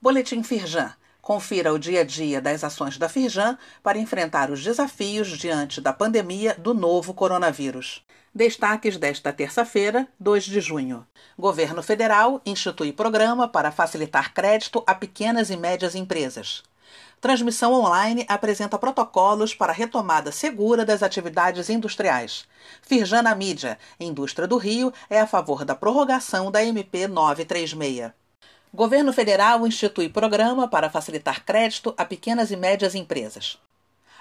Boletim Firjan. Confira o dia a dia das ações da Firjan para enfrentar os desafios diante da pandemia do novo coronavírus. Destaques desta terça-feira, 2 de junho. Governo Federal institui programa para facilitar crédito a pequenas e médias empresas. Transmissão online apresenta protocolos para retomada segura das atividades industriais. Firjan na mídia. Indústria do Rio é a favor da prorrogação da MP 936. Governo federal institui programa para facilitar crédito a pequenas e médias empresas.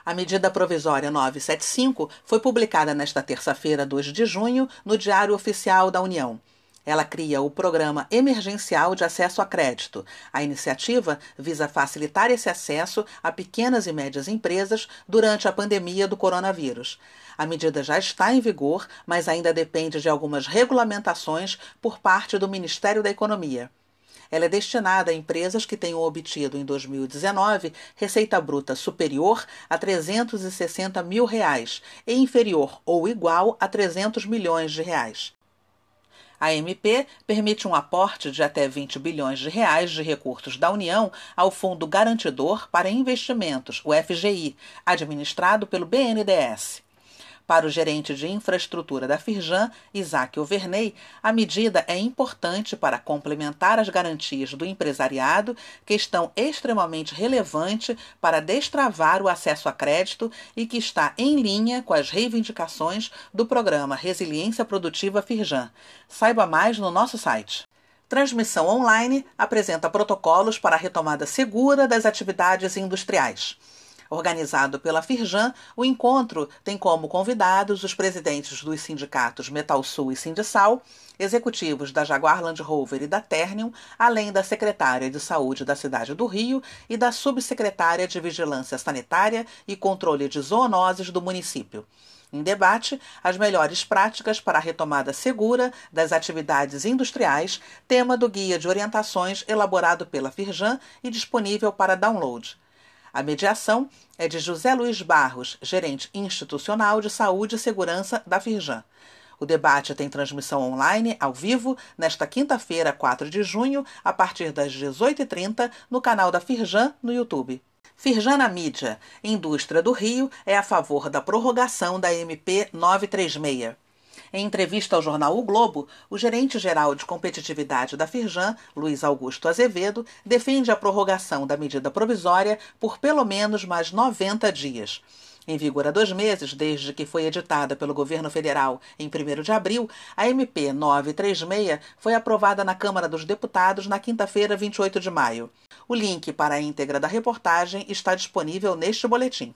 A medida provisória 975 foi publicada nesta terça-feira, 2 de junho, no Diário Oficial da União. Ela cria o Programa Emergencial de Acesso a Crédito. A iniciativa visa facilitar esse acesso a pequenas e médias empresas durante a pandemia do coronavírus. A medida já está em vigor, mas ainda depende de algumas regulamentações por parte do Ministério da Economia. Ela é destinada a empresas que tenham obtido em 2019 receita bruta superior a 360 mil reais e inferior ou igual a 300 milhões de reais. A MP permite um aporte de até 20 bilhões de reais de recursos da União ao Fundo Garantidor para Investimentos, o FGI, administrado pelo BNDES. Para o gerente de infraestrutura da Firjan, Isaac Overney, a medida é importante para complementar as garantias do empresariado, questão extremamente relevante para destravar o acesso a crédito e que está em linha com as reivindicações do programa Resiliência Produtiva Firjan. Saiba mais no nosso site. Transmissão online apresenta protocolos para a retomada segura das atividades industriais. Organizado pela Firjan, o encontro tem como convidados os presidentes dos sindicatos Metal Sul e Sindisal, executivos da Jaguar Land Rover e da Ternium, além da secretária de Saúde da cidade do Rio e da subsecretária de Vigilância Sanitária e Controle de Zoonoses do município. Em debate, as melhores práticas para a retomada segura das atividades industriais, tema do guia de orientações elaborado pela Firjan e disponível para download. A mediação é de José Luiz Barros, gerente institucional de saúde e segurança da Firjan. O debate tem transmissão online, ao vivo, nesta quinta-feira, 4 de junho, a partir das 18h30, no canal da Firjan no YouTube. Firjan na mídia. Indústria do Rio é a favor da prorrogação da MP 936. Em entrevista ao jornal O Globo, o gerente-geral de competitividade da Firjan, Luiz Augusto Azevedo, defende a prorrogação da medida provisória por pelo menos mais 90 dias. Em vigor há dois meses, desde que foi editada pelo governo federal em 1 de abril, a MP 936 foi aprovada na Câmara dos Deputados na quinta-feira, 28 de maio. O link para a íntegra da reportagem está disponível neste boletim.